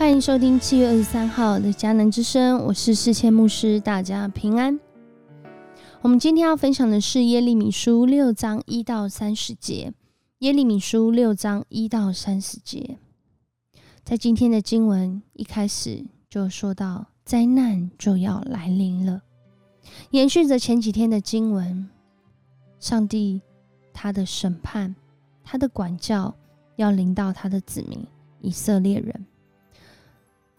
欢迎收听七月二十三号的迦南之声，我是世谦牧师，大家平安。我们今天要分享的是耶利米书六章一到三十节。耶利米书六章一到三十节，在今天的经文一开始就说到灾难就要来临了，延续着前几天的经文，上帝他的审判、他的管教要临到他的子民以色列人。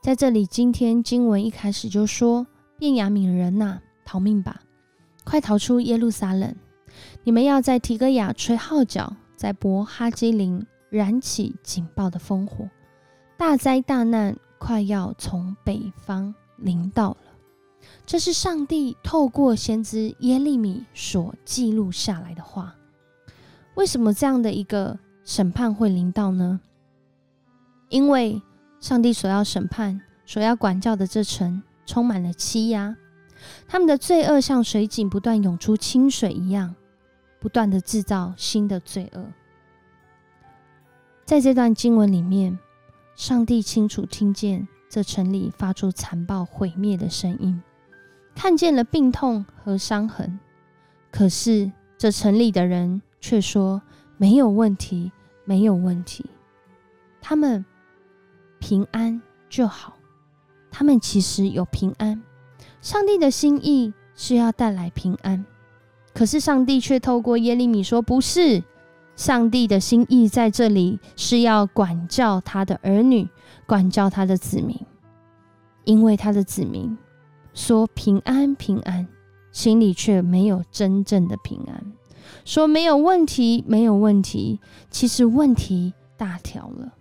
在这里，今天经文一开始就说：“便雅悯人呐，逃命吧，快逃出耶路撒冷！你们要在提戈雅吹号角，在伯哈基林燃起警报的烽火。大灾大难快要从北方临到了。”这是上帝透过先知耶利米所记录下来的话。为什么这样的一个审判会临到呢？因为。上帝所要审判、所要管教的这城，充满了欺压。他们的罪恶像水井不断涌出清水一样，不断的制造新的罪恶。在这段经文里面，上帝清楚听见这城里发出残暴毁灭的声音，看见了病痛和伤痕。可是这城里的人却说没有问题，没有问题。他们。平安就好，他们其实有平安。上帝的心意是要带来平安，可是上帝却透过耶利米说：“不是，上帝的心意在这里是要管教他的儿女，管教他的子民，因为他的子民说平安平安，心里却没有真正的平安，说没有问题没有问题，其实问题大条了。”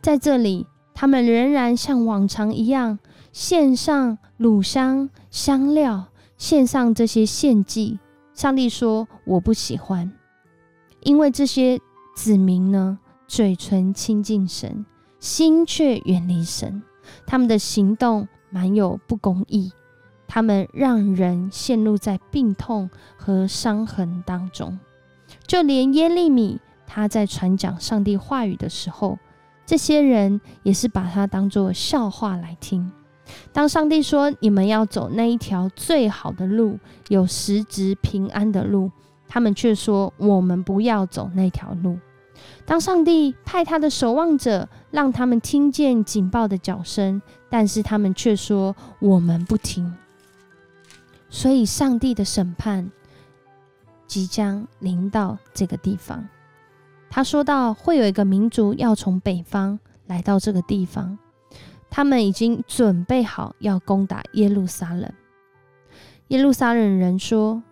在这里，他们仍然像往常一样献上乳香、香料，献上这些献祭。上帝说：“我不喜欢，因为这些子民呢，嘴唇亲近神，心却远离神。他们的行动满有不公义，他们让人陷入在病痛和伤痕当中。就连耶利米他在传讲上帝话语的时候。”这些人也是把它当做笑话来听。当上帝说你们要走那一条最好的路，有实质平安的路，他们却说我们不要走那条路。当上帝派他的守望者让他们听见警报的脚声，但是他们却说我们不听。所以，上帝的审判即将临到这个地方。他说到，会有一个民族要从北方来到这个地方，他们已经准备好要攻打耶路撒冷。耶路撒冷人说：“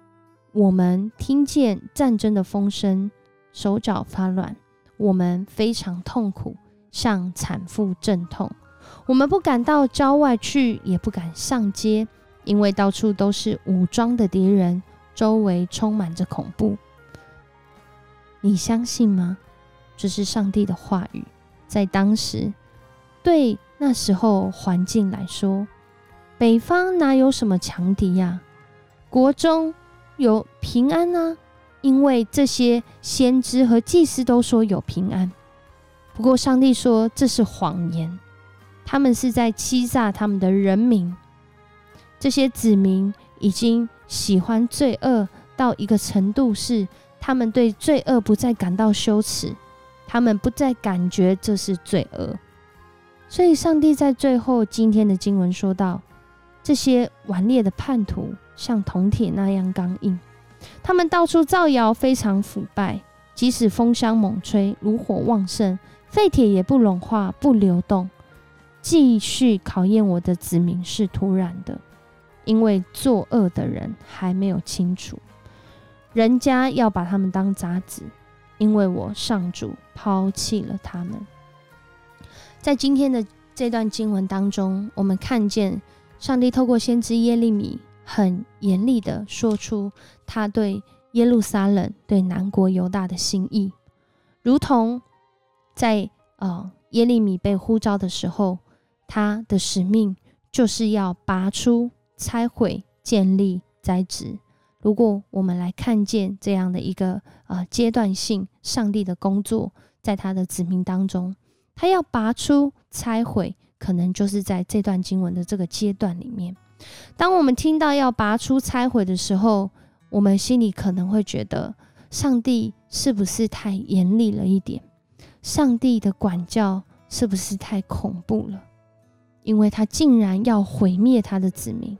我们听见战争的风声，手脚发软，我们非常痛苦，像产妇阵痛。我们不敢到郊外去，也不敢上街，因为到处都是武装的敌人，周围充满着恐怖。”你相信吗？这是上帝的话语，在当时，对那时候环境来说，北方哪有什么强敌呀？国中有平安啊，因为这些先知和祭司都说有平安。不过上帝说这是谎言，他们是在欺诈他们的人民。这些子民已经喜欢罪恶到一个程度是。他们对罪恶不再感到羞耻，他们不再感觉这是罪恶，所以上帝在最后今天的经文说道：这些顽劣的叛徒像铜铁那样刚硬，他们到处造谣，非常腐败。即使风箱猛吹，炉火旺盛，废铁也不融化、不流动。继续考验我的子民是突然的，因为作恶的人还没有清楚。人家要把他们当渣子，因为我上主抛弃了他们。在今天的这段经文当中，我们看见上帝透过先知耶利米很严厉的说出他对耶路撒冷、对南国犹大的心意，如同在呃耶利米被呼召的时候，他的使命就是要拔出、拆毁、建立、栽植。如果我们来看见这样的一个呃阶段性上帝的工作，在他的子民当中，他要拔出、拆毁，可能就是在这段经文的这个阶段里面。当我们听到要拔出拆毁的时候，我们心里可能会觉得，上帝是不是太严厉了一点？上帝的管教是不是太恐怖了？因为他竟然要毁灭他的子民。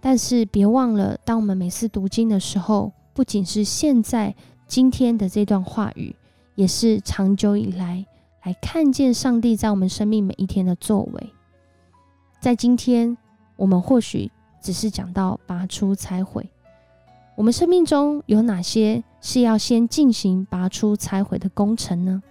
但是别忘了，当我们每次读经的时候，不仅是现在今天的这段话语，也是长久以来来看见上帝在我们生命每一天的作为。在今天，我们或许只是讲到拔出拆毁，我们生命中有哪些是要先进行拔出拆毁的工程呢？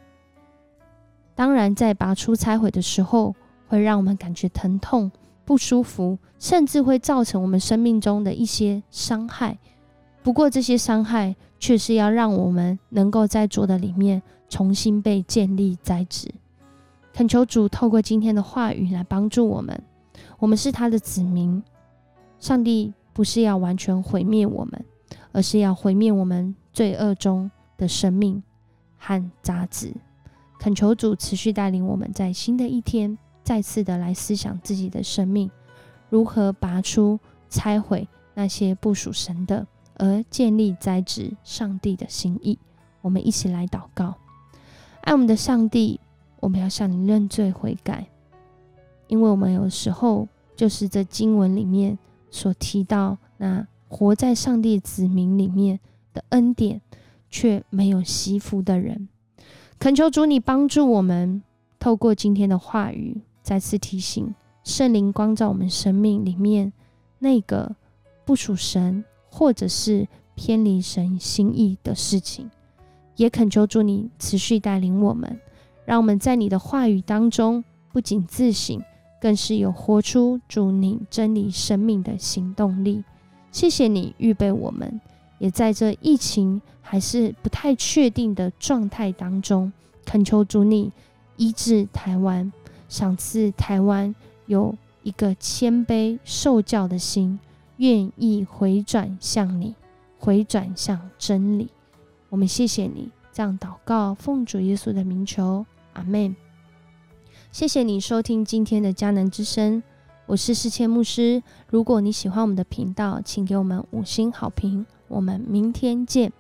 当然，在拔出拆毁的时候，会让我们感觉疼痛。不舒服，甚至会造成我们生命中的一些伤害。不过，这些伤害却是要让我们能够在主的里面重新被建立栽植。恳求主透过今天的话语来帮助我们。我们是他的子民，上帝不是要完全毁灭我们，而是要毁灭我们罪恶中的生命和杂质。恳求主持续带领我们在新的一天。再次的来思想自己的生命，如何拔出、拆毁那些不属神的，而建立栽植上帝的心意。我们一起来祷告，爱我们的上帝，我们要向你认罪悔改，因为我们有时候就是这经文里面所提到那活在上帝子民里面的恩典，却没有惜福的人。恳求主你帮助我们，透过今天的话语。再次提醒，圣灵光照我们生命里面那个不属神或者是偏离神心意的事情，也恳求主你持续带领我们，让我们在你的话语当中不仅自省，更是有活出主你真理生命的行动力。谢谢你预备我们，也在这疫情还是不太确定的状态当中，恳求主你医治台湾。赏赐台湾有一个谦卑受教的心，愿意回转向你，回转向真理。我们谢谢你这样祷告，奉主耶稣的名求，阿门。谢谢你收听今天的迦南之声，我是世谦牧师。如果你喜欢我们的频道，请给我们五星好评。我们明天见。